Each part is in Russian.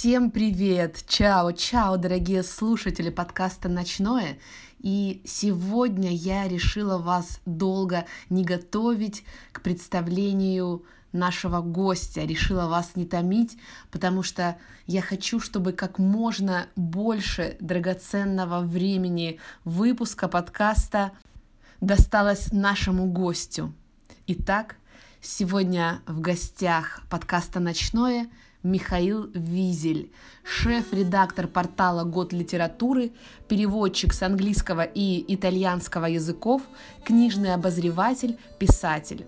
Всем привет! Чао, чао, дорогие слушатели подкаста «Ночное». И сегодня я решила вас долго не готовить к представлению нашего гостя, решила вас не томить, потому что я хочу, чтобы как можно больше драгоценного времени выпуска подкаста досталось нашему гостю. Итак, сегодня в гостях подкаста «Ночное» Михаил Визель, шеф-редактор портала «Год литературы», переводчик с английского и итальянского языков, книжный обозреватель, писатель.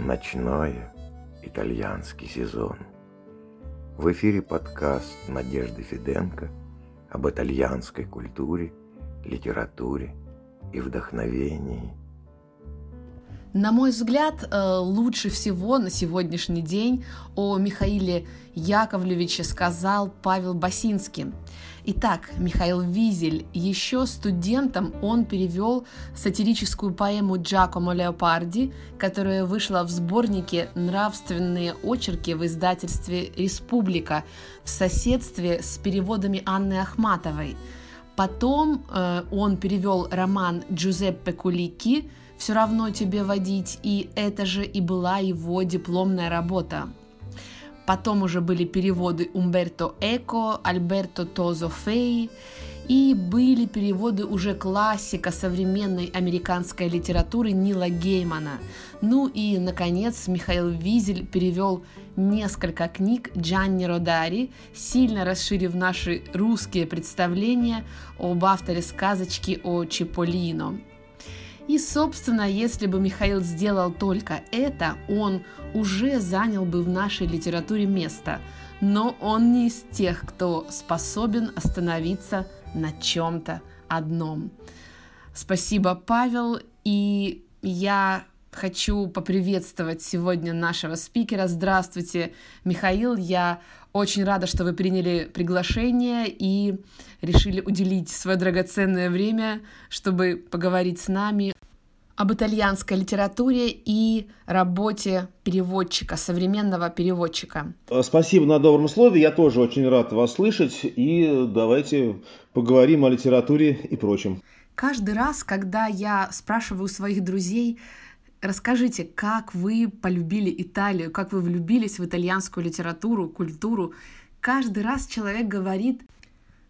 Ночное, итальянский сезон. В эфире подкаст Надежды Фиденко об итальянской культуре, литературе и вдохновении – на мой взгляд, э, лучше всего на сегодняшний день о Михаиле Яковлевиче сказал Павел Басинский. Итак, Михаил Визель, еще студентом он перевел сатирическую поэму Джакомо Леопарди, которая вышла в сборнике «Нравственные очерки» в издательстве «Республика» в соседстве с переводами Анны Ахматовой. Потом э, он перевел роман Джузеппе Кулики – все равно тебе водить, и это же и была его дипломная работа. Потом уже были переводы Умберто Эко, Альберто Тозо Фей, и были переводы уже классика современной американской литературы Нила Геймана. Ну и, наконец, Михаил Визель перевел несколько книг Джанни Родари, сильно расширив наши русские представления об авторе сказочки о Чиполлино. И, собственно, если бы Михаил сделал только это, он уже занял бы в нашей литературе место. Но он не из тех, кто способен остановиться на чем-то одном. Спасибо, Павел. И я хочу поприветствовать сегодня нашего спикера. Здравствуйте, Михаил. Я очень рада, что вы приняли приглашение и решили уделить свое драгоценное время, чтобы поговорить с нами об итальянской литературе и работе переводчика, современного переводчика. Спасибо на добром слове, я тоже очень рад вас слышать, и давайте поговорим о литературе и прочем. Каждый раз, когда я спрашиваю своих друзей, расскажите, как вы полюбили Италию, как вы влюбились в итальянскую литературу, культуру, каждый раз человек говорит,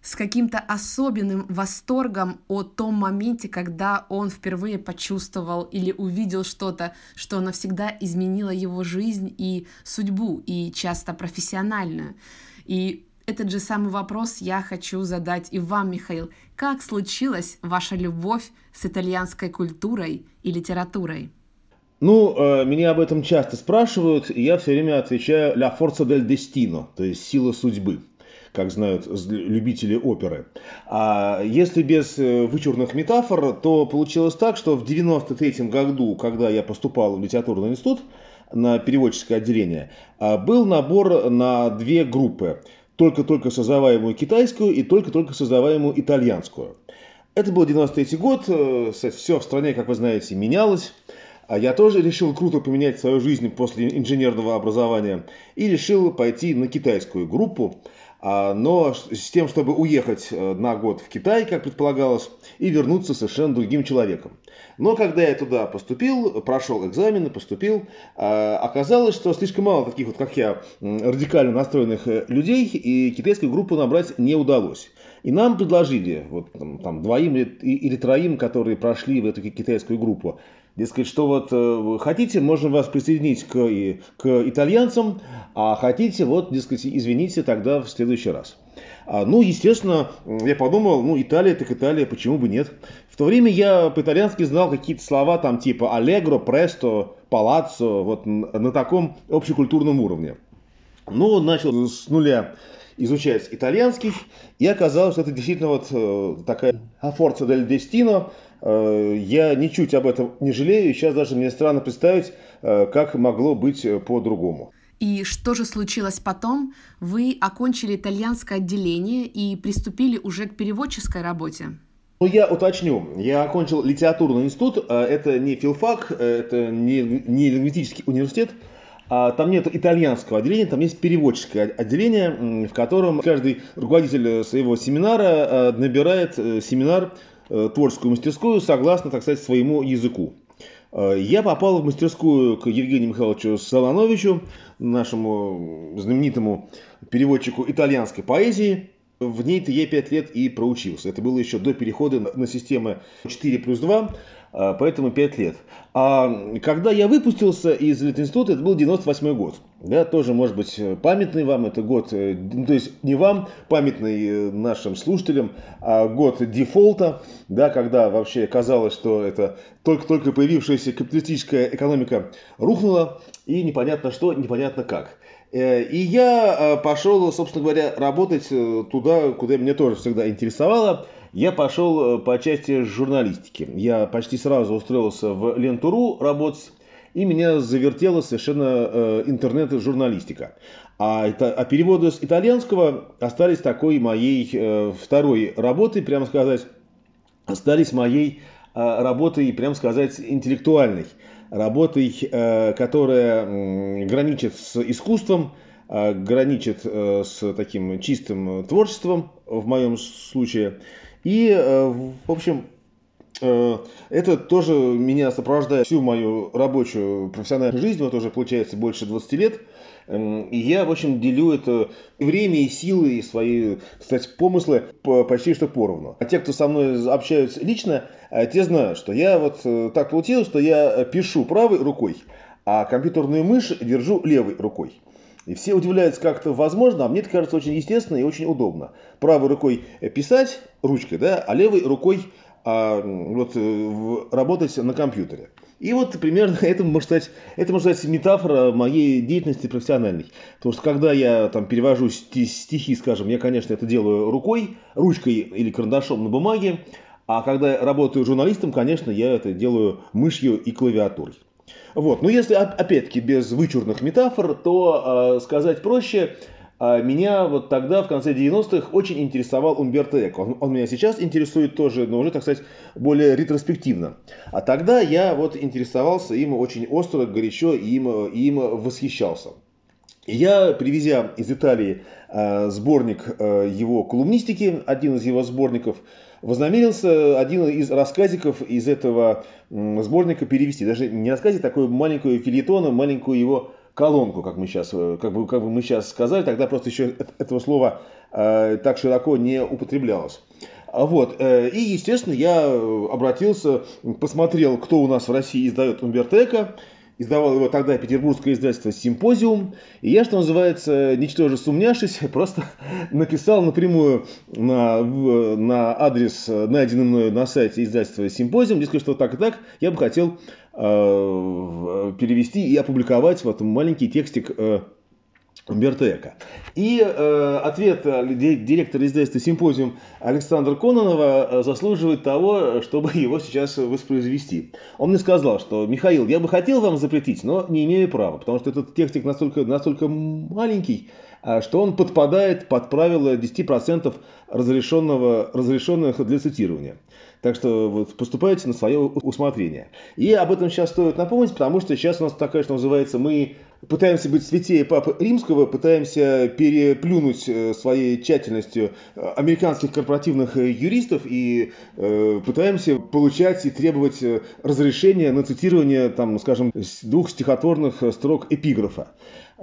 с каким-то особенным восторгом о том моменте, когда он впервые почувствовал или увидел что-то, что навсегда изменило его жизнь и судьбу, и часто профессиональную. И этот же самый вопрос я хочу задать и вам, Михаил. Как случилась ваша любовь с итальянской культурой и литературой? Ну, э, меня об этом часто спрашивают, и я все время отвечаю «la forza del destino», то есть «сила судьбы» как знают любители оперы. А если без э, вычурных метафор, то получилось так, что в 93 году, когда я поступал в литературный институт на переводческое отделение, а, был набор на две группы. Только-только создаваемую китайскую и только-только создаваемую итальянскую. Это был 93 год, э, все в стране, как вы знаете, менялось. А я тоже решил круто поменять свою жизнь после инженерного образования и решил пойти на китайскую группу. А, но с тем, чтобы уехать э, на год в Китай, как предполагалось, и вернуться совершенно другим человеком. Но когда я туда поступил, прошел экзамены, поступил, а, оказалось, что слишком мало таких вот, как я, радикально настроенных э, людей, и китайскую группу набрать не удалось. И нам предложили, вот там, там двоим или троим, которые прошли в эту китайскую группу, Дескать, что вот э, хотите, можно вас присоединить к, к итальянцам, а хотите, вот, дескать, извините тогда в следующий раз. А, ну, естественно, я подумал, ну, Италия так Италия, почему бы нет. В то время я по-итальянски знал какие-то слова там типа аллегро, престо, палаццо, вот на таком общекультурном уровне. Ну, начал с нуля изучать итальянский, и оказалось, что это действительно вот э, такая «Forza del Destino», Э, я ничуть об этом не жалею. Сейчас даже мне странно представить, э, как могло быть э, по-другому. И что же случилось потом? Вы окончили итальянское отделение и приступили уже к переводческой работе. Ну, я уточню. Я окончил литературный институт. Это не филфак, это не, не лингвистический университет, а, там нет итальянского отделения, там есть переводческое отделение, в котором каждый руководитель своего семинара набирает семинар творческую мастерскую согласно, так сказать, своему языку. Я попал в мастерскую к Евгению Михайловичу Солоновичу, нашему знаменитому переводчику итальянской поэзии. В ней-то я 5 лет и проучился. Это было еще до перехода на систему 4 плюс 2, а, поэтому 5 лет. А когда я выпустился из института, это был 98 год. Да, тоже, может быть, памятный вам это год, э, ну, то есть не вам, памятный э, нашим слушателям, а год дефолта, да, когда вообще казалось, что это только-только появившаяся капиталистическая экономика рухнула, и непонятно что, непонятно как. Э, и я пошел, собственно говоря, работать туда, куда меня тоже всегда интересовало – я пошел э, по части журналистики. Я почти сразу устроился в Лентуру работать, и меня завертела совершенно э, интернет-журналистика. А, это, а переводы с итальянского остались такой моей э, второй работой, прямо сказать, остались моей э, работой, прямо сказать, интеллектуальной. Работой, э, которая граничит с искусством, э, граничит э, с таким чистым творчеством, в моем случае, и, в общем, это тоже меня сопровождает всю мою рабочую профессиональную жизнь, вот уже получается больше 20 лет. Эм, и я, в общем, делю это время и силы, и свои, кстати, помыслы почти что поровну. А те, кто со мной общаются лично, э, те знают, что я вот так получилось, что я пишу правой рукой, а компьютерную мышь держу левой рукой. И все удивляются, как это возможно, а мне это кажется очень естественно и очень удобно. Правой рукой писать ручкой, да, а левой рукой а, вот, э, работать на компьютере. И вот примерно это можно сказать, это можно сказать метафора моей деятельности профессиональной. Потому что когда я там перевожу стихи, скажем, я, конечно, это делаю рукой, ручкой или карандашом на бумаге, а когда я работаю журналистом, конечно, я это делаю мышью и клавиатурой. Вот. Но если, опять-таки, без вычурных метафор, то э, сказать проще, меня вот тогда, в конце 90-х, очень интересовал Умберто Эко. Он, он меня сейчас интересует тоже, но уже, так сказать, более ретроспективно. А тогда я вот интересовался им очень остро, горячо, и им, им восхищался. Я, привезя из Италии э, сборник э, его колумнистики, один из его сборников, вознамерился один из рассказиков из этого сборника перевести. Даже не рассказик, такую маленькую филетон, маленькую его колонку, как мы сейчас, э, как бы, как бы мы сейчас сказали, тогда просто еще этого слова э, так широко не употреблялось. Вот. Э, и, естественно, я обратился, посмотрел, кто у нас в России издает Умберто Эко, Издавал его тогда петербургское издательство «Симпозиум». И я, что называется, ничтоже сумняшись, просто написал напрямую на, на адрес, найденный мною на сайте издательства «Симпозиум», дескать, что так и так я бы хотел э, перевести и опубликовать вот маленький текстик э, Умберто Эко. И э, ответ директора издательства «Симпозиум» Александра Кононова э, заслуживает того, чтобы его сейчас воспроизвести. Он мне сказал, что «Михаил, я бы хотел вам запретить, но не имею права, потому что этот текстик настолько, настолько маленький, что он подпадает под правило 10% разрешенного, разрешенных для цитирования». Так что вот, поступайте на свое усмотрение. И об этом сейчас стоит напомнить, потому что сейчас у нас такая, что называется, мы пытаемся быть святее Папы Римского, пытаемся переплюнуть э, своей тщательностью э, американских корпоративных э, юристов и пытаемся получать и требовать разрешения на цитирование, там, скажем, двух стихотворных строк эпиграфа.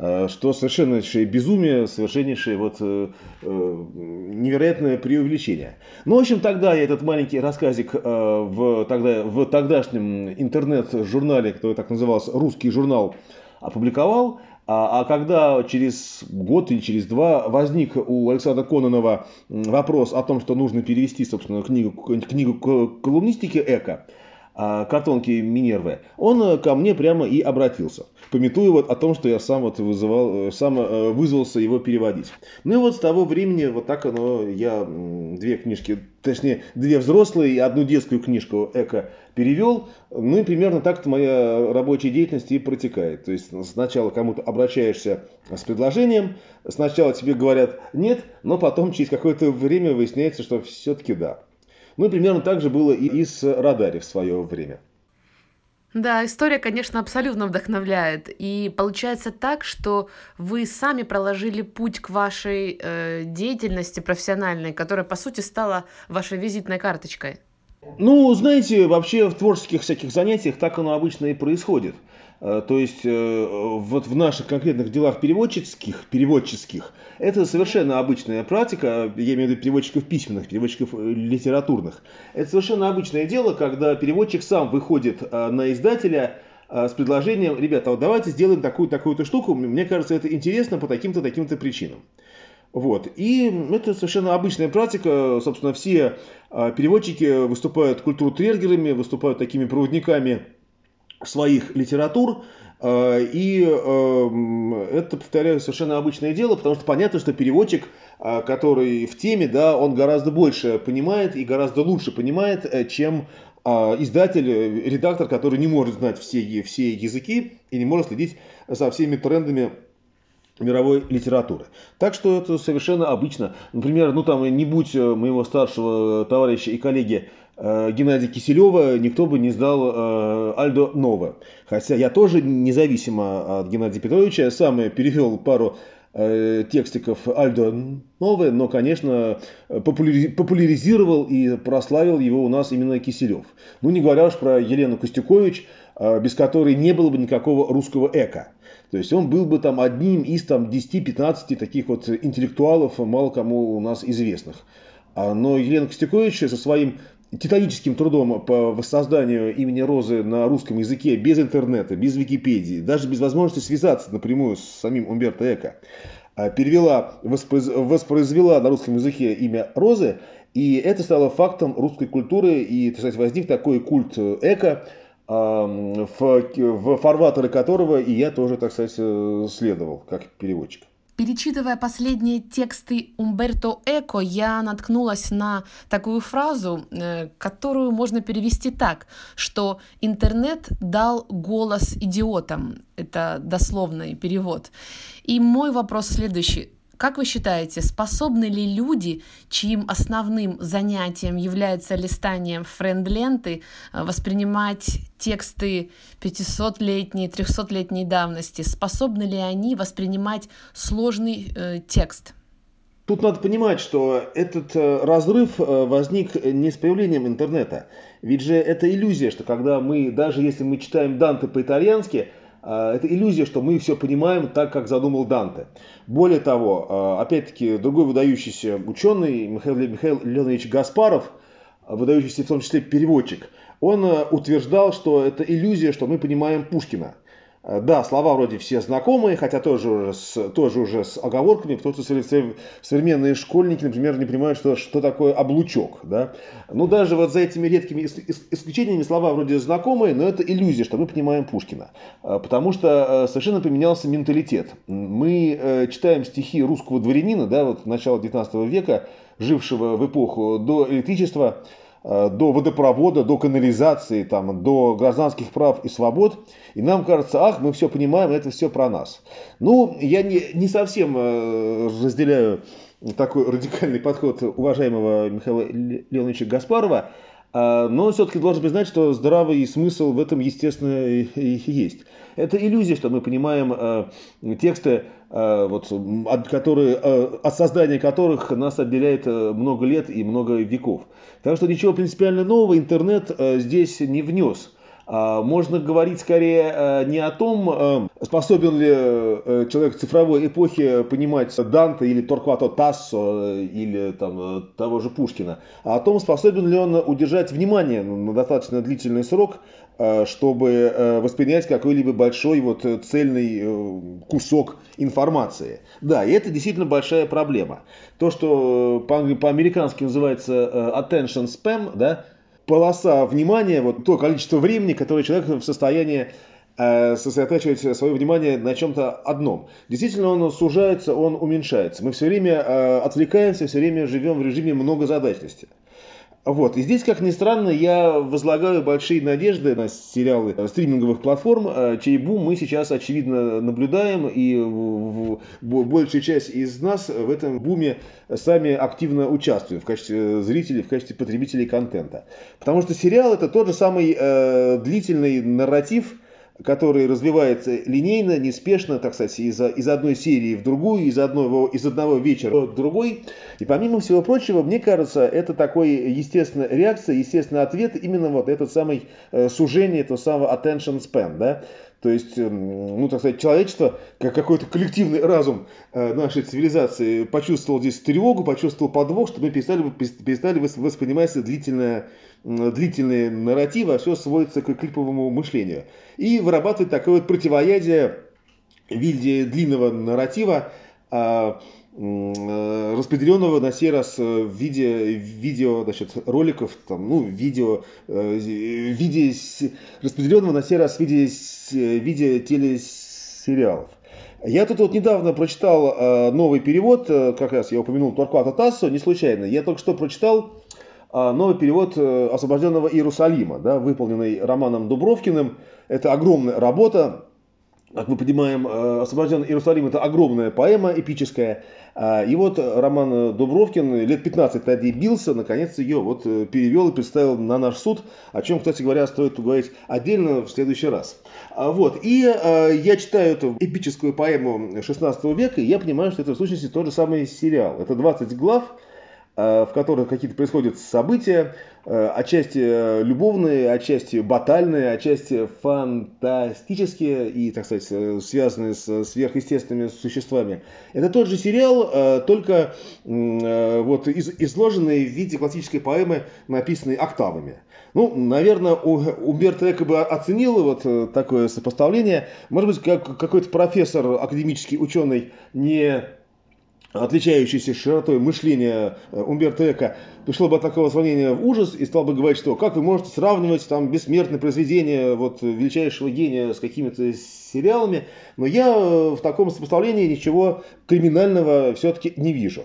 Э, что совершеннейшее безумие, совершеннейшее вот, э, э, невероятное преувеличение. Ну, в общем, тогда я этот маленький рассказик в, тогда, в тогдашнем интернет-журнале, который так назывался «Русский журнал», опубликовал. А, а когда через год или через два возник у Александра Кононова вопрос о том, что нужно перевести, собственно, книгу, книгу колумнистики «Эко», а, картонки Минервы, он э, ко мне прямо и обратился, пометуя вот о том, что я сам вот вызывал, э, сам э, вызвался его переводить. Ну и вот с того времени вот так оно, я две книжки, точнее, две взрослые и одну детскую книжку Эко перевел. Ну и примерно так-то моя рабочая деятельность и протекает. То есть сначала кому-то обращаешься с предложением, сначала тебе говорят нет, но потом через какое-то время выясняется, что все-таки да. Ну и примерно так же было и с Радари в свое время. Да, история, конечно, абсолютно вдохновляет. И получается так, что вы сами проложили путь к вашей э, деятельности профессиональной, которая, по сути, стала вашей визитной карточкой. Ну, знаете, вообще в творческих всяких занятиях так оно обычно и происходит. Э, то есть э, вот в наших конкретных делах переводческих, переводческих это совершенно обычная практика, я имею в виду переводчиков письменных, переводчиков э, литературных. Это совершенно обычное дело, когда переводчик сам выходит на издателя с предложением, ребята, вот давайте сделаем такую-такую-то штуку, мне кажется, это интересно по таким-то, таким-то причинам. Вот. И это совершенно обычная практика. Собственно, все переводчики выступают культуру-трергерами, выступают такими проводниками своих литератур, э, и эм, это, повторяю, совершенно обычное дело, потому что понятно, что переводчик, э, который в теме, да, он гораздо больше понимает и гораздо лучше понимает, э, чем издатель, редактор, который не может знать все, все языки и не может следить за всеми трендами мировой литературы. Так что это совершенно обычно. Например, ну там не будь моего старшего товарища и коллеги Э, Геннадия Киселева никто бы не сдал э, Альдо Ново. Хотя я тоже, независимо от Геннадия Петровича, сам перевел пару э, текстиков Альдо Новое, но, конечно, популяризировал и прославил его у нас именно Киселев. Ну, не говоря уж про Елену Костюкович, без которой не было бы никакого русского эко. То есть он был бы там одним из там 10-15 таких вот интеллектуалов, мало кому у нас известных. А, но Елена Костюкович со своим титаническим трудом по воссозданию имени Розы на русском языке без интернета, без Википедии, даже без возможности связаться напрямую с самим Умберто Эко, а, перевела, воспроизвела на русском языке имя Розы, и это стало фактом русской культуры, и, так сказать, возник такой культ Эко, в, в фарватеры которого и я тоже, так сказать, э, следовал, как переводчик. Перечитывая последние тексты Умберто Эко, я наткнулась на такую фразу, э, которую можно перевести так, что интернет дал голос идиотам. Это дословный перевод. И мой вопрос следующий. Как вы считаете, способны ли люди, чьим основным занятием является листание френд-ленты, э, воспринимать тексты 500-летней, 300-летней давности, способны ли они воспринимать сложный э, текст? Тут надо понимать, что этот э, разрыв э, возник не с появлением интернета. Ведь же это иллюзия, что когда мы, даже если мы читаем Данте по-итальянски, это иллюзия, что мы все понимаем так, как задумал Данте. Более того, а, опять-таки, другой выдающийся ученый, Михаил, Михаил Леонидович Гаспаров, выдающийся в том числе переводчик, он утверждал, что это иллюзия, что мы понимаем Пушкина – да, слова вроде все знакомые, хотя тоже уже с, тоже уже с оговорками, потому что современные школьники, например, не понимают, что, что такое облучок. Да? Ну, даже вот за этими редкими исключениями слова вроде знакомые, но это иллюзия, что мы понимаем Пушкина. Э, потому что э, совершенно поменялся менталитет. Мы читаем стихи русского дворянина, да, вот начала 19 века, жившего в эпоху до электричества, Э, до водопровода, до канализации, там, до гражданских прав и свобод. И нам кажется, ах, мы все понимаем, это все про нас. Ну, я не, не совсем э, разделяю такой радикальный подход уважаемого Михаила Леонидовича Гаспарова, э, но все-таки должен признать, что здравый смысл в этом, естественно, и есть. Это иллюзия, что мы понимаем тексты Э, вот, от, которые, от создания которых нас отделяет много лет и много веков. Так что ничего принципиально нового интернет здесь не внес. А можно говорить скорее не о том, способен ли человек цифровой эпохи понимать Данте или Торквато Тассо или там, того же Пушкина, а о том, способен ли он удержать внимание на достаточно длительный срок Э, чтобы э, воспринять какой-либо большой вот э, цельный кусок информации. Да, и это действительно большая проблема. То, что по-американски называется attention spam, да, полоса внимания, вот то количество времени, которое человек в состоянии сосредотачивать свое внимание на чем-то одном. Действительно, он сужается, он уменьшается. Мы все время отвлекаемся, все время живем в режиме многозадачности. Вот. И здесь, как ни странно, я возлагаю большие надежды на сериалы стриминговых платформ, э, чей бум мы сейчас, очевидно, наблюдаем, и большая часть из нас в этом буме сами активно участвуем в качестве зрителей, в качестве потребителей контента. Потому что сериал это тот же самый э, длительный нарратив, который развивается линейно, неспешно, так сказать, из, из одной серии в другую, из одного, из одного вечера в другой. И помимо всего прочего, мне кажется, это такой естественная реакция, естественный ответ, именно вот этот самый э, сужение этого самого attention span, да, то есть, эм, ну, так сказать, человечество, как какой-то коллективный разум э, нашей цивилизации почувствовал здесь тревогу, почувствовал подвох, что мы перестали, перестали воспринимать длительное, длительные нарративы, а все сводится к клиповому мышлению. И вырабатывает такое вот противоядие в виде длинного нарратива, а, Э, распределенного на сей раз в виде видео, значит, роликов, там, ну, видео, э, виде, распределенного на сей раз в виде, в виде телесериалов. Я тут вот недавно прочитал э, новый перевод, как раз я упомянул Торквата Тассо, не случайно. Я только что прочитал новый перевод э, «Освобожденного Иерусалима», да, выполненный Романом Дубровкиным. Это огромная работа, как мы понимаем, э, «Освобожденный Иерусалим» – это огромная поэма эпическая. А, и вот Роман Дубровкин лет 15 тогда бился, наконец ее вот э, перевел и представил на наш суд, о чем, кстати говоря, стоит поговорить отдельно в следующий раз. А, вот. И я читаю эту эпическую поэму 16 века, и я понимаю, что это в сущности тот же самый сериал. Это 20 глав, в которых какие-то происходят события, э, отчасти э, любовные, отчасти батальные, отчасти фантастические и, так сказать, связанные с сверхъестественными существами. Это тот же сериал, только вот изложенный в виде классической поэмы, написанной октавами. Ну, наверное, Умберто Эко бы оценил вот такое сопоставление. Может быть, как какой-то профессор, академический ученый не отличающийся широтой мышления э, Умберто Эко, пришло бы от такого сравнения в ужас и стал бы говорить, что как вы можете сравнивать там бессмертное произведение вот, величайшего гения с какими-то сериалами, но я э, в таком сопоставлении ничего криминального все-таки не вижу.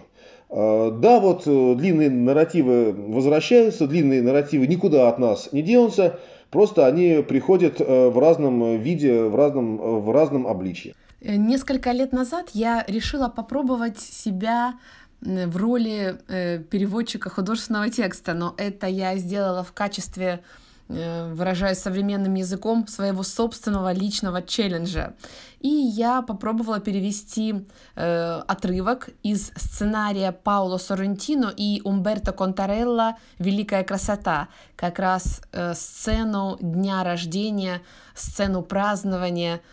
Э, да, вот длинные нарративы возвращаются, длинные нарративы никуда от нас не денутся, просто они приходят в разном виде, в разном, в разном обличье. Э, несколько лет назад я решила попробовать себя в роли э, переводчика художественного текста, но это я сделала в качестве, э, выражаясь современным языком, своего собственного личного челленджа. И я попробовала перевести отрывок из сценария Пауло Соррентино и Умберто Контарелла «Великая красота», как раз сцену дня рождения, сцену празднования –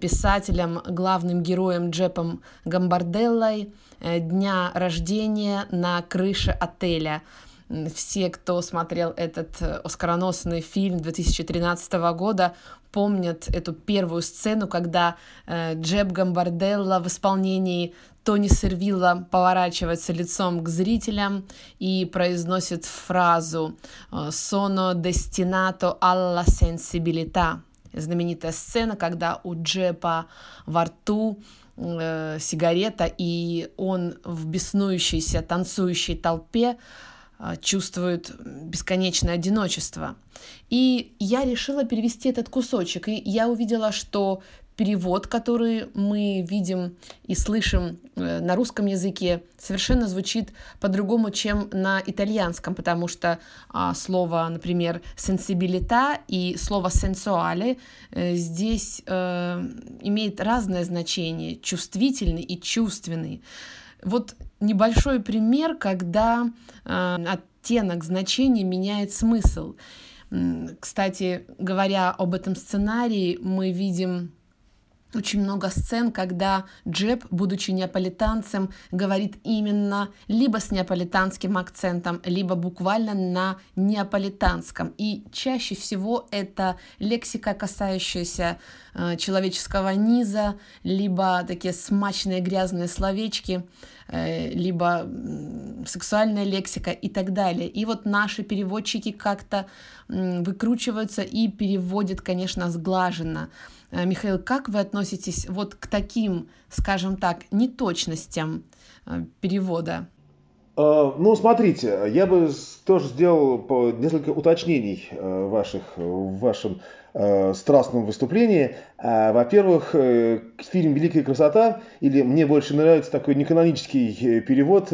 писателем, главным героем Джепом Гамбарделлой э, дня рождения на крыше отеля. Все, кто смотрел этот э, оскароносный фильм 2013 года, помнят эту первую сцену, когда э, Джеб Гамбарделла в исполнении Тони Сервилла поворачивается лицом к зрителям и произносит фразу «Sono destinato alla sensibilità», знаменитая сцена, когда у Джепа во рту э, сигарета, и он в беснующейся, танцующей толпе э, чувствует бесконечное одиночество. И я решила перевести этот кусочек, и я увидела, что перевод, который мы видим и слышим э, на русском языке, совершенно звучит по-другому, чем на итальянском, потому что а, слово, например, sensibilità и слово sensuale э, здесь э, имеет разное значение, чувствительный и чувственный. Вот небольшой пример, когда оттенок значения меняет смысл. Кстати, говоря об этом сценарии, мы видим очень много сцен, когда Джеб, будучи неаполитанцем, говорит именно либо с неаполитанским акцентом, либо буквально на неаполитанском. И чаще всего это лексика, касающаяся человеческого низа, либо такие смачные грязные словечки, э, либо сексуальная лексика и так далее. И вот наши переводчики как-то э, выкручиваются и переводят, конечно, сглаженно. Э, Михаил, как вы относитесь вот к таким, скажем так, неточностям э, перевода? Э, ну, смотрите, я бы тоже сделал несколько уточнений э, ваших, в вашем э, страстном выступлении. Во-первых, фильм «Великая красота», или мне больше нравится такой неканонический перевод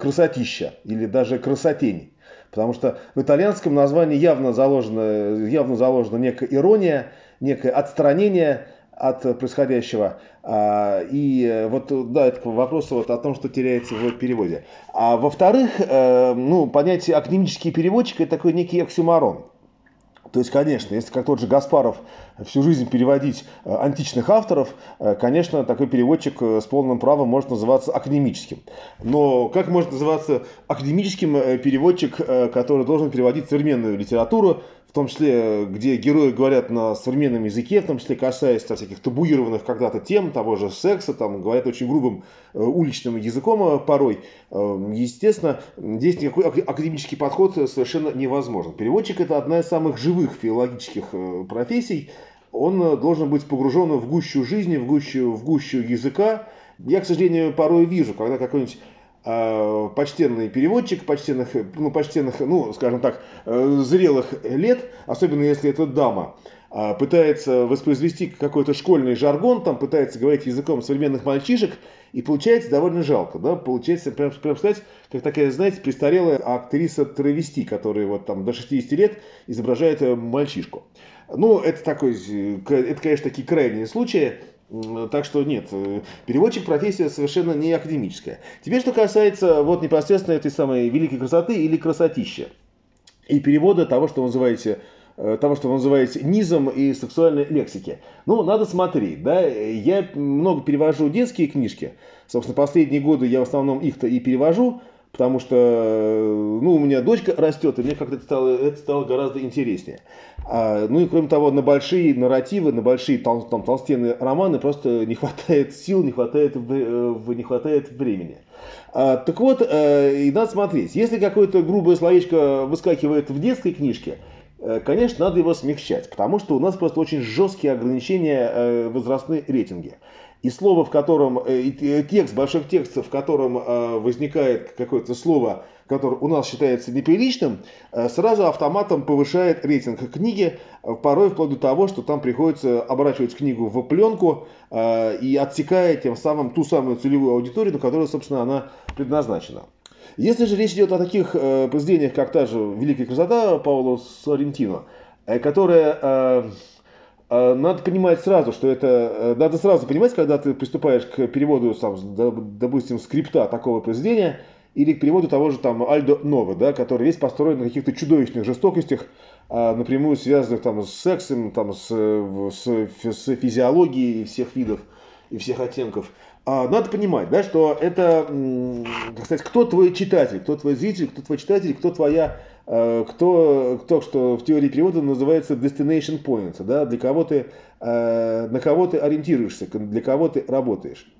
«красотища» или даже «красотень». Потому что в итальянском названии явно заложена, явно заложена некая ирония, некое отстранение от происходящего. А, и вот, да, это вопрос вот о том, что теряется в переводе. А во-вторых, э, ну, понятие академический переводчик это такой некий оксюмарон. То есть, конечно, если как тот же Гаспаров всю жизнь переводить э, античных авторов, э, конечно, такой переводчик с полным правом может называться академическим. Но как может называться академическим переводчик, который должен переводить современную литературу, в том числе, где герои говорят на современном языке, в том числе касаясь там, всяких табуированных когда-то тем, того же секса, там, говорят очень грубым э, уличным языком э, порой. Э, естественно, здесь никакой академический подход совершенно невозможен. Переводчик – это одна из самых живых филологических профессий. Он должен быть погружен в гущу жизни, в гущу, в гущу языка. Я, к сожалению, порой вижу, когда какой-нибудь Э, почтенный переводчик, почтенных, ну, почтенных, ну, скажем так, э, зрелых лет, особенно если это дама, э, пытается воспроизвести какой-то школьный жаргон, там пытается говорить языком современных мальчишек, и получается довольно жалко, да, получается, прям, прям сказать, как такая, знаете, престарелая актриса травести, которая вот там до 60 лет изображает мальчишку. Ну, это такой, это, конечно, такие крайние случаи, так что нет, э, переводчик профессия совершенно не академическая. Теперь, что касается вот непосредственно этой самой великой красоты или красотища. И перевода того, что вы называете э, того, что вы называете низом и сексуальной лексики. Ну, надо смотреть, да, я много перевожу детские книжки, собственно, последние годы я в основном их-то и перевожу, потому что, ну, у меня дочка растет, и мне как-то это стало, это стало гораздо интереснее. А, ну и кроме того, на большие нарративы, на большие там, там, толстенные романы просто не хватает сил, не хватает, э, не хватает времени. А, так вот, э, и надо смотреть, если какое-то грубое словечко выскакивает в детской книжке, э, конечно, надо его смягчать, потому что у нас просто очень жесткие ограничения возрастной рейтинги и слово, в котором, э, и текст, большой текст, в котором э, возникает какое-то слово, которое у нас считается неприличным, э, сразу автоматом повышает рейтинг книги, порой вплоть до того, что там приходится оборачивать книгу в пленку и отсекая тем самым ту самую целевую аудиторию, на которую, собственно, она предназначена. Если же речь идет о таких произведениях, как та же «Великая красота» Пауло Соррентино, которая надо понимать сразу, что это... Э, надо сразу понимать, когда ты приступаешь к переводу, там, допустим, скрипта такого произведения, или к переводу того же там Альдо Новы, да, который весь построен на каких-то чудовищных жестокостях, а, напрямую связанных там с сексом, там, с, с, с физиологией всех видов и всех оттенков. А, надо понимать, да, что это, как сказать, кто твой читатель, кто твой зритель, кто твой читатель, кто твоя Э, кто, кто что в теории перевода называется destination points, да, для кого ты, э, на кого ты ориентируешься, для кого ты работаешь.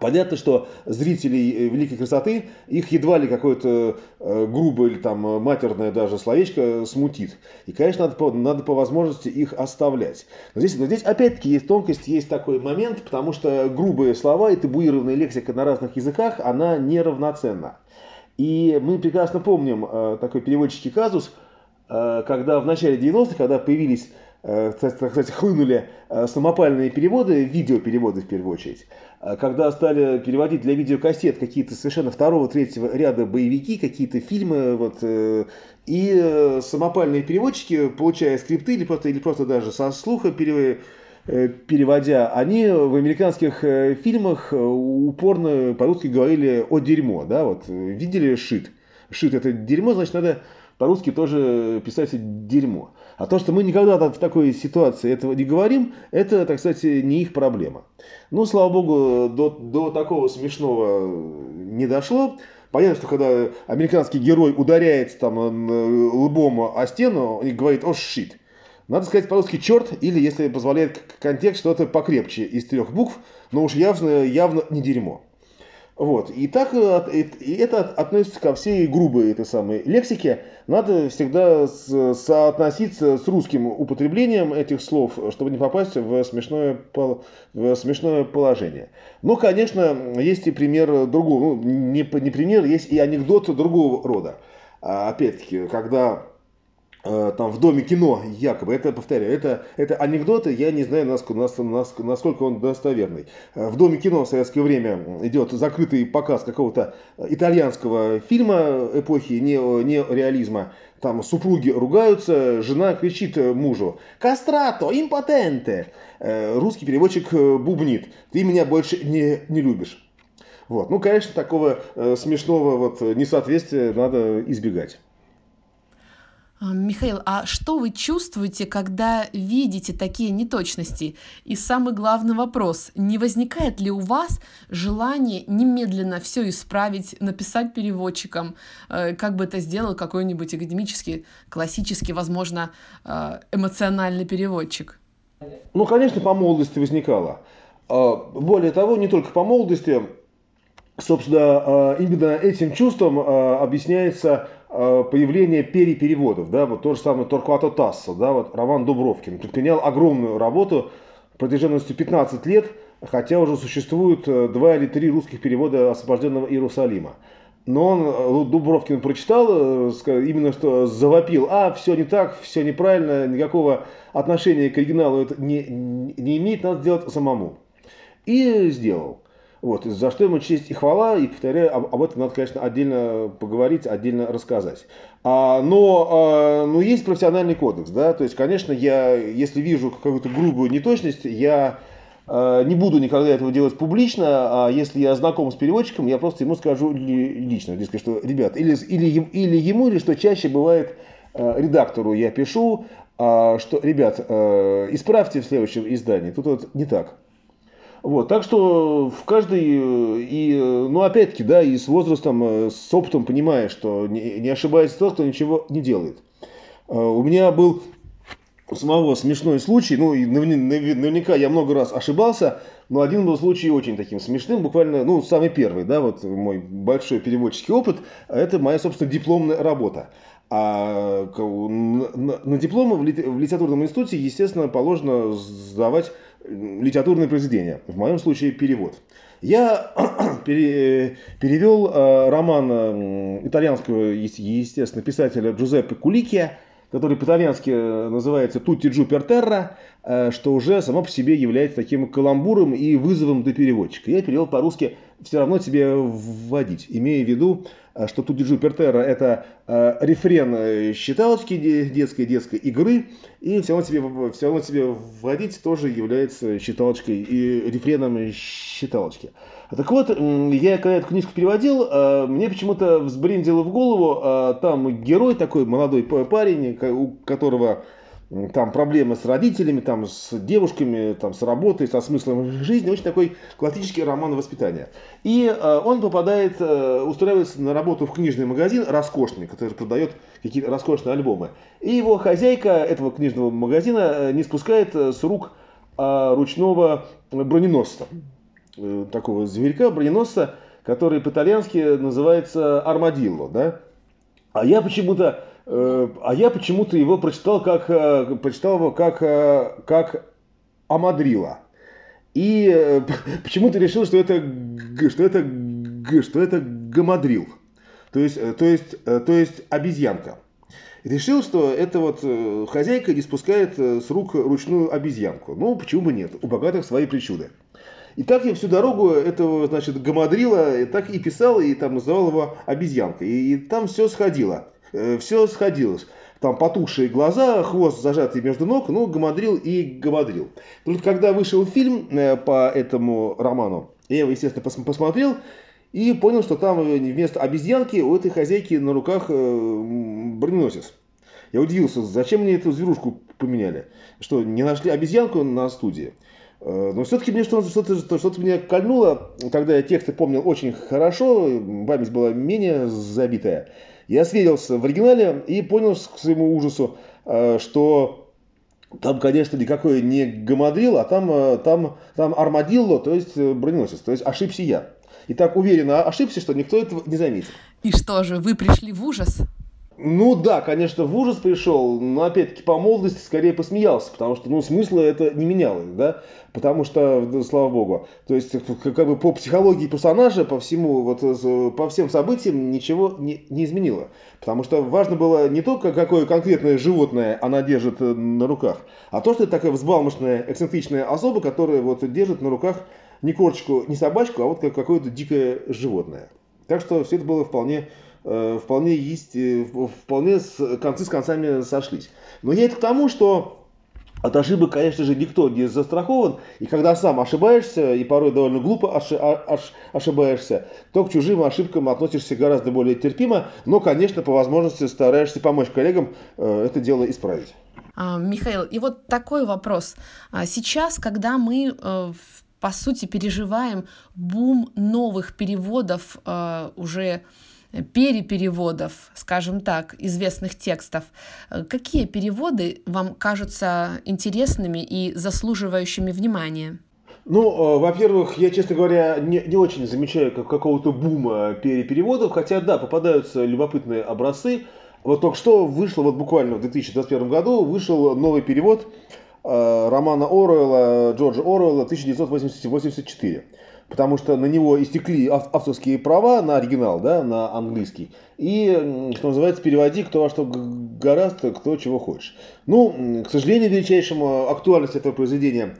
Понятно, что зрителей э, великой красоты их едва ли какое-то грубое или там матерное даже словечко смутит. И, конечно, надо по, надо по возможности их оставлять. Но здесь, но здесь опять-таки есть тонкость, есть такой момент, потому что грубые слова и табуированная лексика на разных языках, она неравноценна. И мы прекрасно помним э, такой переводческий казус, э, когда в начале 90-х, когда появились, э, кстати, хлынули самопальные переводы, видеопереводы в первую очередь, когда стали переводить для видеокассет какие-то совершенно второго, третьего ряда боевики, какие-то фильмы, вот, и самопальные переводчики, получая скрипты или просто, или просто даже со слуха переводят, Э, переводя, они в американских э, фильмах э, упорно по-русски говорили о дерьмо, да, вот видели шит. Шит это дерьмо, значит надо по-русски тоже писать дерьмо. А то, что мы никогда в такой ситуации этого не говорим, это, так сказать, не их проблема. Ну, слава богу, до, до такого смешного не дошло. Понятно, что когда американский герой ударяется там лбом о стену, он говорит «о, щит». Надо сказать по-русски черт, или, если позволяет контекст, что-то покрепче из трех букв, но уж явно, явно не дерьмо. Вот. И так и это относится ко всей грубой этой самой лексике. Надо всегда соотноситься с русским употреблением этих слов, чтобы не попасть в смешное, в смешное положение. Но, конечно, есть и пример другого, ну, не, не пример, есть и анекдот другого рода. А, опять-таки, когда Э, там в доме кино, якобы, это, повторяю, это, это анекдоты, я не знаю, насколько, насколько он достоверный. Э, в доме кино в советское время идет закрытый показ какого-то итальянского фильма эпохи неореализма. Там супруги ругаются, жена кричит мужу «Кастрато, импотенте!» э, Русский переводчик бубнит «Ты меня больше не, не любишь». Вот. Ну, конечно, такого смешного вот несоответствия надо избегать. Михаил, а что вы чувствуете, когда видите такие неточности? И самый главный вопрос, не возникает ли у вас желание немедленно все исправить, написать переводчикам, э, как бы это сделал какой-нибудь академический, классический, возможно, э, эмоциональный переводчик? Ну, конечно, по молодости возникало. А, более того, не только по молодости, собственно, а, именно этим чувством объясняется Э, появление перепереводов, да, вот то же самое Торквато Тассо, да, вот Роман Дубровкин предпринял огромную работу протяженностью 15 лет, хотя уже существует э, два или три русских перевода освобожденного Иерусалима. Но он, э, Дубровкин прочитал, именно что завопил, а, все не так, все неправильно, никакого отношения к оригиналу это не, не имеет, надо сделать самому. И сделал. Вот, за что ему честь и хвала, и повторяю, об, об этом надо, конечно, отдельно поговорить, отдельно рассказать. А, но, а, но есть профессиональный кодекс, да, то есть, конечно, я, если вижу какую-то грубую неточность, я а, не буду никогда этого делать публично, а если я знаком с переводчиком, я просто ему скажу лично, дескать, что, ребят, или, или, или ему, или что чаще бывает а, редактору я пишу, а, что, ребят, а, исправьте в следующем издании, тут вот не так. Вот, так что в каждой, и, ну опять-таки, да, и с возрастом, э, с опытом понимаешь, что не, не ошибается тот, кто ничего не делает. Э, у меня был у самого смешной случай, ну и наверняка я много раз ошибался, но один был случай очень таким смешным, буквально, ну, самый первый, да, вот мой большой переводческий опыт, это моя, собственно, дипломная работа. А на дипломы в литературном институте, естественно, положено сдавать литературное произведение, в моем случае перевод. Я перевел э, роман э, итальянского, естественно, писателя Джузеппе Куликия, который по-итальянски э, называется «Тутти джу пер терра», что уже само по себе является таким каламбуром и вызовом для переводчика. Я перевел по-русски «все равно тебе вводить», имея в виду, что «Тутти джу пер терра» это рефрен считалочки детской, детской игры, и все равно тебе, все равно тебе вводить тоже является считалочкой и рефреном считалочки. Так вот, я когда эту книжку переводил, мне почему-то взбрендило в голову, там герой такой, молодой парень, у которого там проблемы с родителями, там с девушками, там с работой, со смыслом жизни, очень такой классический роман воспитания. И э, он попадает, э, устраивается на работу в книжный магазин роскошный, который продает какие-то роскошные альбомы. И его хозяйка этого книжного магазина э, не спускает э, с рук э, ручного броненосца э, такого зверька, броненосца, который по-итальянски называется армадилло, да? А я почему-то, а я почему-то его прочитал как, э, прочитал его как, э, как Амадрила. И э, почему-то решил, что это, что это, что это гамадрил. То есть, э, то есть, э, то есть обезьянка. Решил, что эта вот э, хозяйка не спускает э, с рук ручную обезьянку. Ну, почему бы нет? У богатых свои причуды. И так я всю дорогу этого, значит, гамадрила так и писал, и там называл его обезьянкой. И, и там все сходило. Э, все сходилось. Там потухшие глаза, хвост зажатый между ног, ну, гамадрил и гамадрил. Только когда вышел фильм э, по этому роману, я его, естественно, пос посмотрел, и понял, что там вместо обезьянки у этой хозяйки на руках э, броненосец. Я удивился, зачем мне эту зверушку поменяли? Что, не нашли обезьянку на студии? Э, но все-таки мне что-то, что-то, что-то меня кольнуло, когда я тексты помнил очень хорошо, память была менее забитая. Я сверился в оригинале и понял к своему ужасу, э, что там, конечно, никакой не гамадрил, а там, э, там, там армадилло, то есть броненосец. То есть ошибся я. и так уверенно ошибся, что никто этого не заметил. И что же, вы пришли в ужас? Ну да, конечно, в ужас пришел, но опять-таки по молодости скорее посмеялся, потому что, ну, смысла это не менялось, да, потому что, слава богу, то есть, как бы по психологии персонажа, по всему, вот, по всем событиям ничего не, не изменило, потому что важно было не только, какое конкретное животное она держит э, на руках, а то, что это такая взбалмошная, эксцентричная особа, которая вот держит на руках не корочку, не собачку, а вот какое-то дикое животное. Так что все это было вполне Э, вполне есть, э, вполне с, концы с концами сошлись. Но я это к тому, что от ошибок, конечно же, никто не застрахован, и когда сам ошибаешься, и порой довольно глупо оши, оши, ошибаешься, то к чужим ошибкам относишься гораздо более терпимо, но, конечно, по возможности стараешься помочь коллегам э, это дело исправить. А, Михаил, и вот такой вопрос. А сейчас, когда мы по сути переживаем бум новых переводов уже перепереводов, скажем так, известных текстов. Какие переводы вам кажутся интересными и заслуживающими внимания? Ну, э, во-первых, я, честно говоря, не, не очень замечаю как, какого-то бума перепереводов, хотя, да, попадаются любопытные образцы. Вот только что вышло, вот буквально в 2021 году, вышел новый перевод э, романа Оруэлла, Джорджа Оруэлла 1984 потому что на него истекли авторские права на оригинал, да, на английский. И, что называется, переводи кто во что гораст, кто чего хочешь. Ну, к сожалению, величайшему актуальность этого произведения,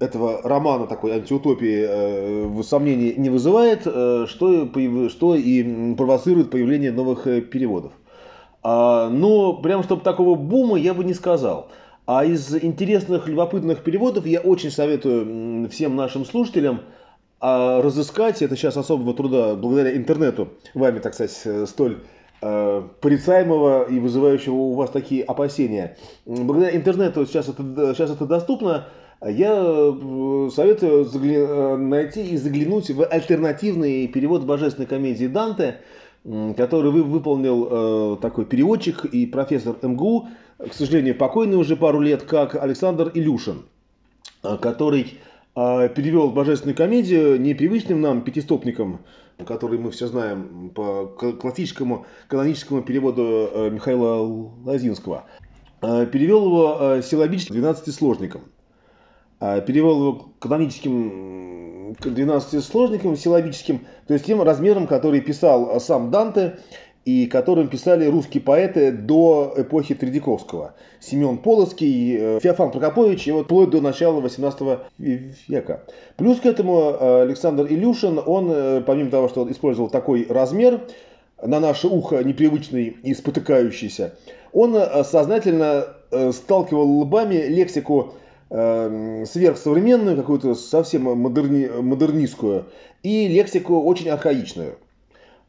этого романа такой антиутопии э, сомнений не вызывает, э, что, что и провоцирует появление новых э, переводов. А, но прямо чтобы такого бума я бы не сказал. А из интересных, любопытных переводов я очень советую всем нашим слушателям – а разыскать это сейчас особого труда, благодаря интернету, вами, так сказать, столь э, порицаемого и вызывающего у вас такие опасения. Благодаря интернету сейчас это, сейчас это доступно. Я э, советую э, найти и заглянуть в альтернативный перевод божественной комедии Данте, который вы выполнил такой переводчик и профессор МГУ, к сожалению, покойный уже пару лет, как Александр Илюшин, который перевел божественную комедию непривычным нам пятистопником, который мы все знаем по классическому каноническому переводу э, Михаила Лазинского. А, перевел его э, силлабическим 12-сложником. А, перевел его каноническим 12-сложником, силлабическим, то есть тем размером, который писал сам Данте и которым писали русские поэты до эпохи Тредяковского. Семен Полоцкий, э, Феофан Прокопович, и вот вплоть до начала 18 века. Плюс к этому э, Александр Илюшин, он, э, помимо того, что он использовал такой размер, на наше ухо непривычный и спотыкающийся, он сознательно сталкивал лбами лексику сверхсовременную, какую-то совсем модерни, модернистскую, и лексику очень архаичную.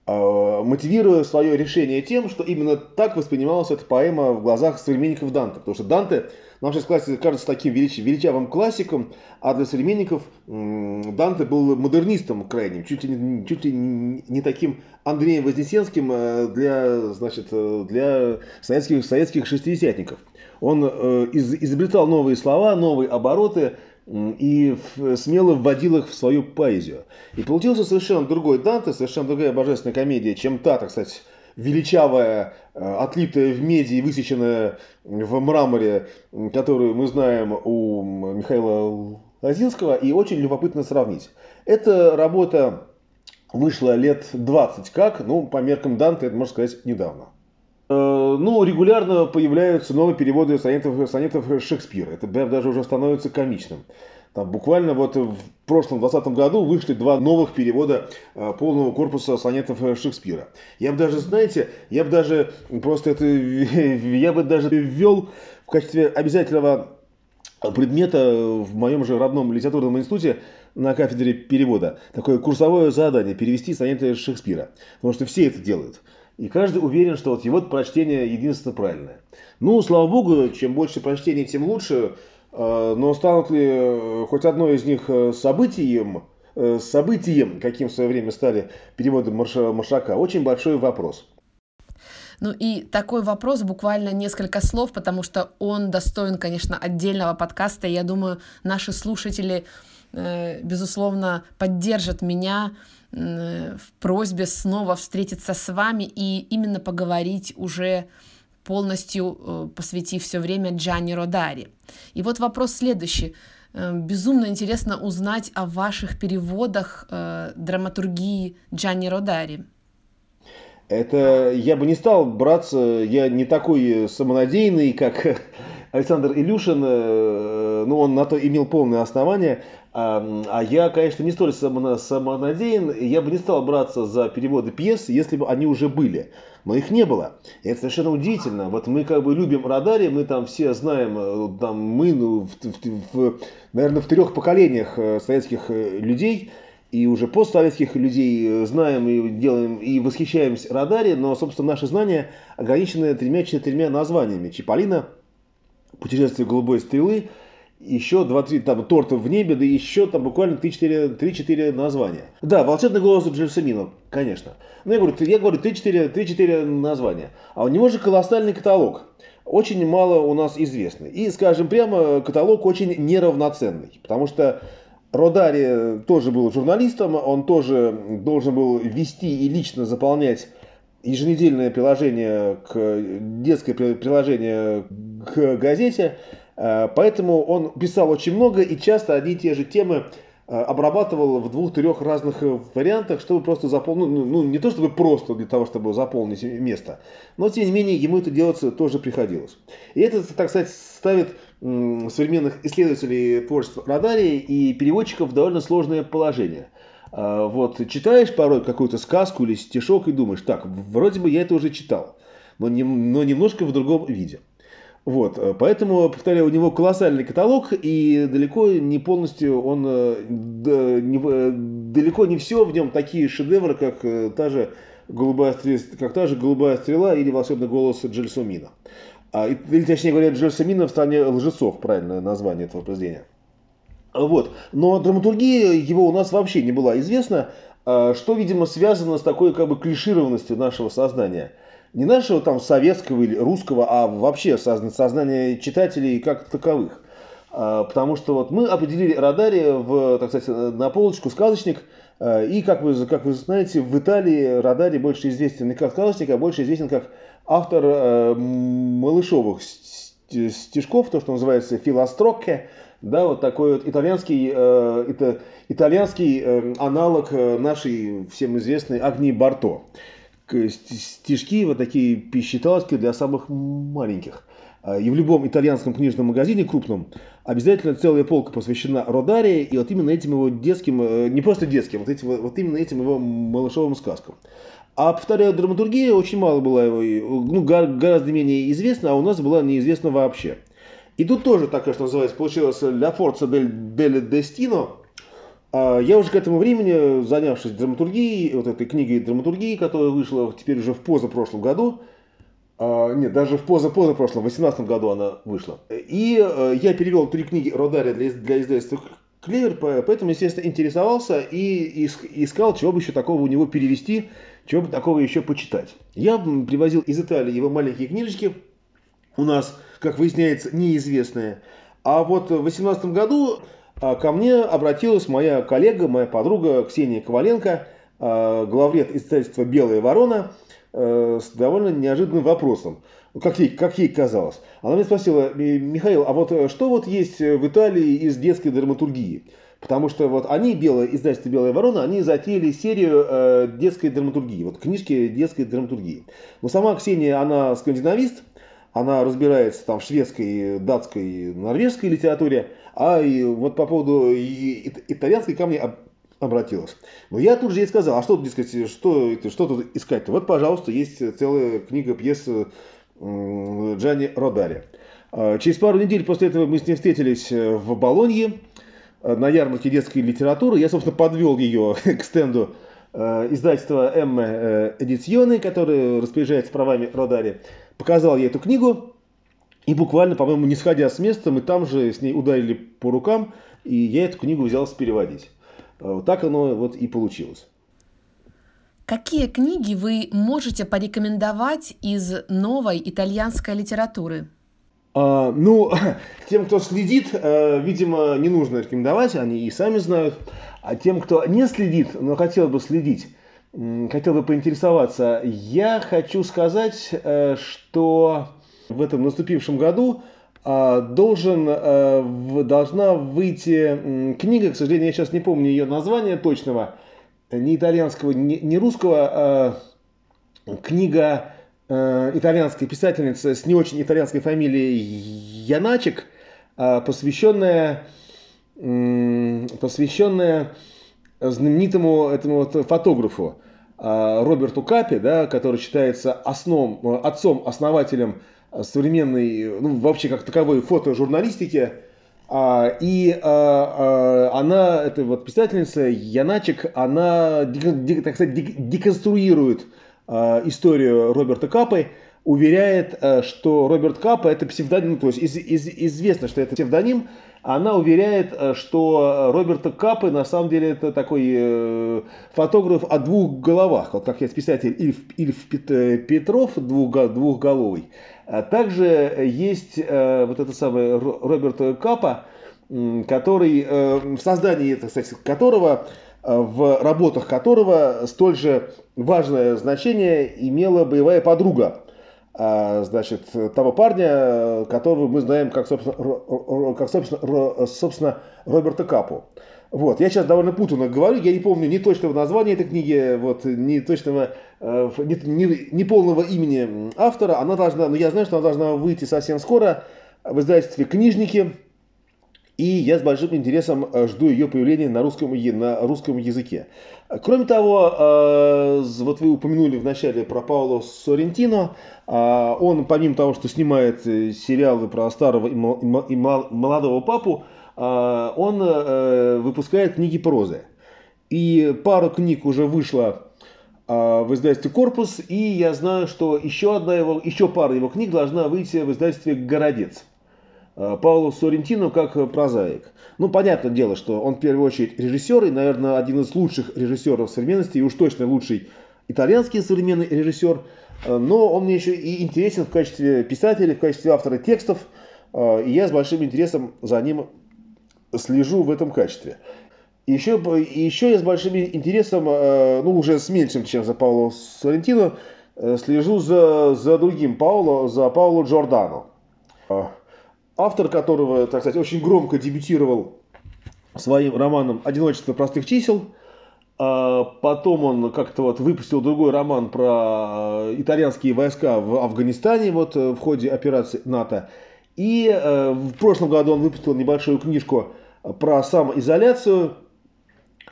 А, мотивируя свое решение тем, что именно так воспринималась эта поэма в глазах современников Данте. Потому что Данте нам сейчас классик кажется таким велич, величавым классиком, а для современников Данте был модернистом крайним, чуть ли, не, чуть ли не таким Андреем Вознесенским э, для, значит, э, для советских, советских шестидесятников. Он э, из, изобретал новые слова, новые обороты, и смело вводил их в свою поэзию. И получился совершенно другой Данте, совершенно другая божественная комедия, чем та, так сказать, величавая, э, отлитая в меди и высеченная в мраморе, которую мы знаем у Михаила Лазинского, и очень любопытно сравнить. Эта работа вышла лет 20 как, ну, по меркам Данте, это можно сказать, недавно. Э, ну, регулярно появляются новые переводы сонетов, сонетов Шекспира. Это даже уже становится комичным. Там буквально вот в прошлом 2020 году вышли два новых перевода э, полного корпуса сонетов Шекспира. Я бы даже, знаете, я бы даже просто это, я бы даже ввел в качестве обязательного предмета в моем же родном литературном институте на кафедре перевода. Такое курсовое задание – перевести сонеты Шекспира. Потому что все это делают. И каждый уверен, что вот его прочтение единственно правильное. Ну, слава богу, чем больше прочтений, тем лучше. А, но станут ли э, хоть одно из них э, событием, э, событием, каким в свое время стали переводы Маршака, очень большой вопрос. Ну и такой вопрос, буквально несколько слов, потому что он достоин, конечно, отдельного подкаста. Я думаю, наши слушатели, безусловно, поддержат меня в просьбе снова встретиться с вами и именно поговорить уже полностью э, посвятив все время Джанни Родари. И вот вопрос следующий. Э, безумно интересно узнать о ваших переводах э, драматургии Джанни Родари. Это я бы не стал браться, я не такой самонадеянный, как Александр Илюшин, э, ну, он на то имел полное основание. А, я, конечно, не столь самонадеян, я бы не стал браться за переводы пьес, если бы они уже были. Но их не было. И это совершенно удивительно. Вот мы как бы любим Радари, мы там все знаем, э, там мы, ну, в, в, в, наверное, в трех поколениях э, советских людей, и уже постсоветских людей знаем и делаем и восхищаемся Радари, но, собственно, наши знания ограничены тремя-четырьмя названиями. Чиполлино, путешествие голубой стрелы, еще два-три там торта в небе, да еще там буквально 3-4 названия. Да, волшебный голос Джельсамина, конечно. Ну, я говорю, я говорю 3-4 названия. А у него же колоссальный каталог. Очень мало у нас известный. И, скажем прямо, каталог очень неравноценный. Потому что Родари тоже был журналистом, он тоже должен был вести и лично заполнять еженедельное приложение к детское приложение к газете, поэтому он писал очень много и часто одни и те же темы э, обрабатывал в двух-трех разных вариантах, чтобы просто заполнить, ну, ну не то чтобы просто для того, чтобы заполнить место, но тем не менее ему это делать тоже приходилось. И это, так сказать, ставит современных исследователей творчества Радарии и переводчиков в довольно сложное положение – вот, читаешь порой какую-то сказку или стишок и думаешь, так, вроде бы я это уже читал, но, не, но немножко в другом виде. Вот, э, поэтому, повторяю, у него колоссальный каталог, и далеко не полностью он, э, э, далеко не все в нем такие шедевры, как та же голубая, как та же голубая стрела или волшебный голос Джельсумина. А, или, точнее говоря, Джельсумина в стране лжецов, правильное название этого произведения. Вот. Но драматургия его у нас вообще не была известна, что, видимо, связано с такой как бы клишированностью нашего сознания. Не нашего там советского или русского, а вообще сознания читателей как таковых. А, потому что вот мы определили Радари в, так сказать, на полочку сказочник. А, и, как вы, как вы знаете, в Италии Радари больше известен не как сказочник, а больше известен как автор малышовых стишков, то, что называется филострокке да, вот такой вот итальянский, это, итальянский аналог нашей всем известной Агни Барто. Стишки вот такие пищеталовские для самых маленьких. А, и в любом итальянском книжном магазине крупном обязательно целая полка посвящена Родарии, и вот именно этим его детским, э, не просто детским, вот, этим, вот именно этим его малышовым сказкам. А, повторяю, драматургия очень мало была его, ну, гораздо менее известна, а у нас была неизвестна вообще. И тут тоже так, что называется, получилось «La Forza del, del Destino». А, я уже к этому времени, занявшись драматургией, вот этой книгой драматургии, которая вышла теперь уже в позапрошлом году, а, нет, даже в поза-позапрошлом, в 2018 году она вышла. И э, я перевел три книги Родария для, для издательства Клевер, поэтому, естественно, интересовался и искал, чего бы еще такого у него перевести, чего бы такого еще почитать. Я привозил из Италии его маленькие книжечки, у нас как выясняется, неизвестные. А вот в 2018 году а, ко мне обратилась моя коллега, моя подруга Ксения Коваленко, а, главред издательства «Белая ворона», э, с довольно неожиданным вопросом. Как ей, как ей казалось. Она мне спросила, Михаил, а вот что вот есть в Италии из детской драматургии? Потому что вот они, белое, издательство «Белая ворона», они затеяли серию э, детской драматургии, вот книжки детской драматургии. Но сама Ксения, она скандинавист, она разбирается там в шведской, датской, норвежской литературе, а и вот по поводу итальянской ко мне обратилась. Но я тут же ей сказал, а что, дескать, что, что тут искать-то? Вот, пожалуйста, есть целая книга пьес Джани Родари. А, через пару недель после этого мы с ней встретились в Болонье на ярмарке детской литературы. Я, собственно, подвел ее к стенду э, издательства Эмме э, Эдиционы, которое распоряжается правами Родари. Показал ей эту книгу, и буквально, по-моему, не сходя с места, мы там же с ней ударили по рукам, и я эту книгу взялся переводить. Э, вот так оно вот и получилось. Какие книги вы можете порекомендовать из новой итальянской литературы? А, ну, тем, кто следит, э, видимо, не нужно рекомендовать, они и сами знают. А тем, кто не следит, но хотел бы следить, хотел бы поинтересоваться, я хочу сказать, э, что в этом наступившем году а, должен, э, должна выйти книга, к сожалению, я сейчас не помню ее название точного, не итальянского, не русского, книга э, итальянской писательницы с не очень итальянской фамилией Яначек, посвященная, посвященная знаменитому этому вот фотографу а, Роберту Капи, да, который считается основ, отцом, основателем современной, ну, вообще как таковой фотожурналистики. А, и она, эта вот писательница Яначек, она, так сказать, деконструирует историю Роберта Капы, уверяет, э, что Роберт Капа это псевдоним, то есть из, из, известно, что это псевдоним, она уверяет, э, что Роберт Капы на самом деле это такой э, фотограф о двух головах, вот как есть писатель Ильф, Ильф Петров двух, двухголовый. А также есть вот этот самый Роберт Капа, который, в создании, так сказать, которого в работах которого столь же важное значение имела боевая подруга значит, того парня, которого мы знаем как, собственно, как, собственно, собственно Роберта Капу. Вот, я сейчас довольно путанно говорю, я не помню ни точного названия этой книги, вот, ни точного, э, ни, ни, ни полного имени автора. Она должна, но я знаю, что она должна выйти совсем скоро в издательстве «Книжники», и я с большим интересом э, жду ее появления на русском, на русском языке. Кроме того, э, вот вы упомянули в начале про Пауло Соррентино. Э, он, помимо того, что снимает сериалы про старого и молодого папу, он выпускает книги прозы. И пару книг уже вышло в издательстве «Корпус», и я знаю, что еще, одна его, еще пара его книг должна выйти в издательстве «Городец». Э, Паулу Соррентино как прозаик. Ну, понятное дело, что он в первую очередь режиссер и, наверное, один из лучших режиссеров современности, и уж точно лучший итальянский современный режиссер, э, но он мне еще и интересен в качестве писателя, в качестве автора текстов, э, и я с большим интересом за ним слежу в этом качестве. Еще, еще я с большим интересом, ну уже с меньшим, чем за Пауло Соррентино, слежу за, за другим Пауло, за Пауло Джордано автор которого, так сказать, очень громко дебютировал своим романом «Одиночество простых чисел». А потом он как-то вот выпустил другой роман про э, итальянские войска в Афганистане вот э, в ходе операции НАТО. И э, в прошлом году он выпустил небольшую книжку про самоизоляцию.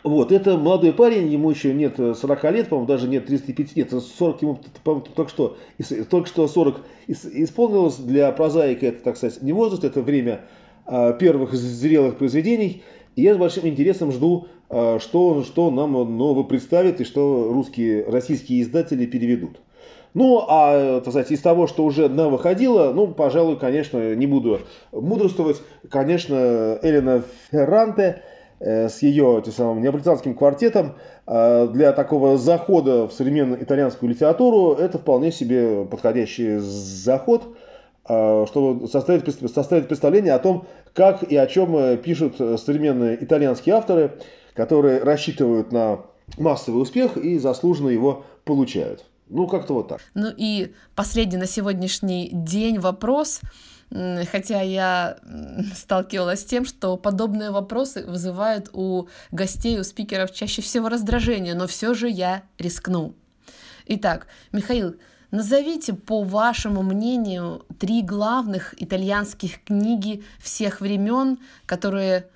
Вот, это молодой парень, ему еще нет 40 лет, по-моему, даже нет 35 лет, 40 ему, по-моему, только что, только что 40 исполнилось. Для прозаика это, так сказать, не возраст, это время а, первых зрелых произведений. И я с большим интересом жду, а, что, что нам нового представит и что русские, российские издатели переведут. Ну, а, так сказать, из того, что уже на выходило, ну, пожалуй, конечно, не буду мудрствовать, конечно, Элена Ферранте – Э, с ее тем самым неаполитанским квартетом э, для такого захода в современную итальянскую литературу это вполне себе подходящий заход, э, чтобы составить, составить представление о том, как и о чем пишут современные итальянские авторы, которые рассчитывают на массовый успех и заслуженно его получают. Ну, как-то вот так. Ну и последний на сегодняшний день вопрос – хотя я сталкивалась с тем, что подобные вопросы вызывают у гостей, у спикеров чаще всего раздражение, но все же я рискну. Итак, Михаил, назовите, по вашему мнению, три главных итальянских книги всех времен, которые,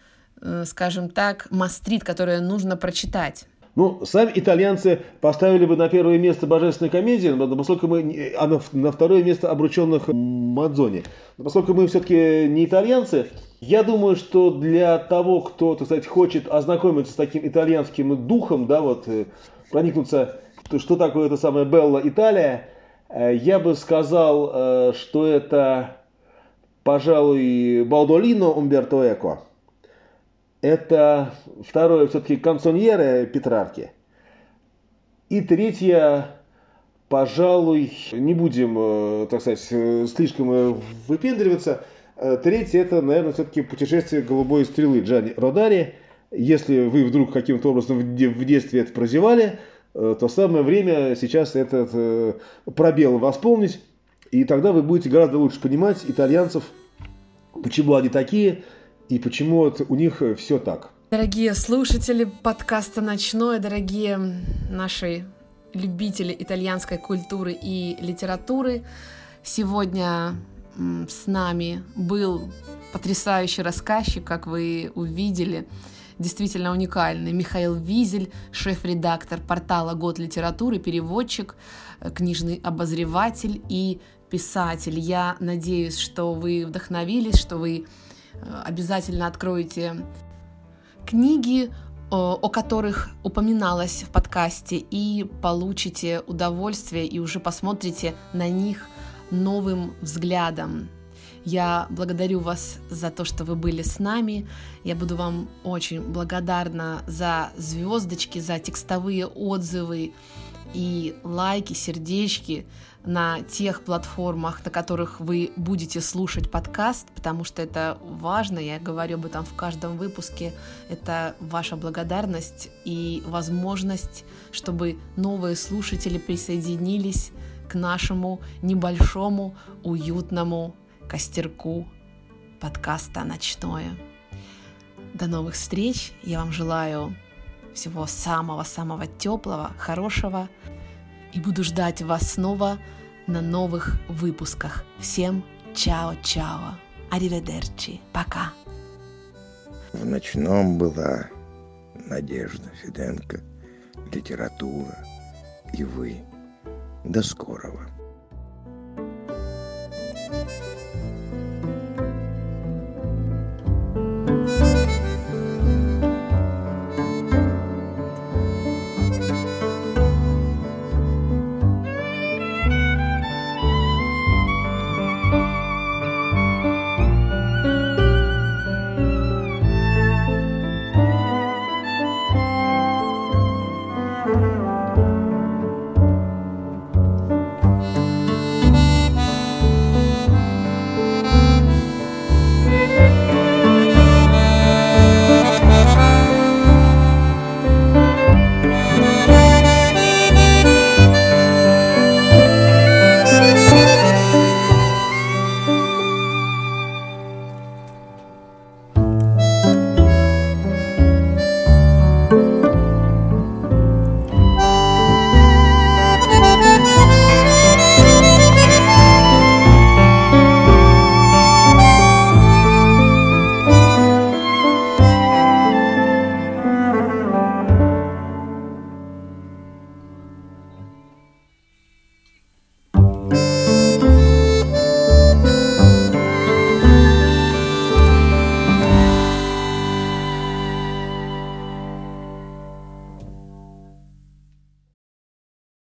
э, скажем так, мастрит, которые нужно прочитать. Ну, сами итальянцы поставили бы на первое место божественной комедии, но поскольку мы, а на, на второе место обрученных Мадзони. Но поскольку мы все-таки не итальянцы, я думаю, что для того, кто, так сказать, хочет ознакомиться с таким итальянским духом, да, вот, э, проникнуться, что такое это самое Белла Италия, э, я бы сказал, э, что это, пожалуй, Баудолино Умберто Эко – это второе все-таки консоньеры Петрарки. И третье, пожалуй, не будем, э, так сказать, э, слишком э, выпендриваться. Третье, это, наверное, все-таки путешествие голубой стрелы Джани Родари. Если вы вдруг каким-то образом в детстве это прозевали, то самое время сейчас этот пробел восполнить, и тогда вы будете гораздо лучше понимать итальянцев, почему они такие и почему вот у них все так. Дорогие слушатели подкаста «Ночное», дорогие наши любители итальянской культуры и литературы, сегодня с нами был потрясающий рассказчик, как вы увидели, действительно уникальный. Михаил Визель, шеф-редактор портала «Год литературы», переводчик, э, книжный обозреватель и писатель. Я надеюсь, что вы вдохновились, что вы э, обязательно откроете книги, о которых упоминалось в подкасте, и получите удовольствие и уже посмотрите на них новым взглядом. Я благодарю вас за то, что вы были с нами. Я буду вам очень благодарна за звездочки, за текстовые отзывы и лайки, сердечки на тех платформах, на которых вы будете слушать подкаст, потому что это важно, я говорю об этом в каждом выпуске, это ваша благодарность и возможность, чтобы новые слушатели присоединились к нашему небольшому, уютному костерку подкаста «Ночное». До новых встреч. Я вам желаю всего самого-самого теплого, хорошего. И буду ждать вас снова на новых выпусках. Всем чао-чао. Ариведерчи. Пока. В ночном была Надежда Фиденко, литература и вы. До скорого.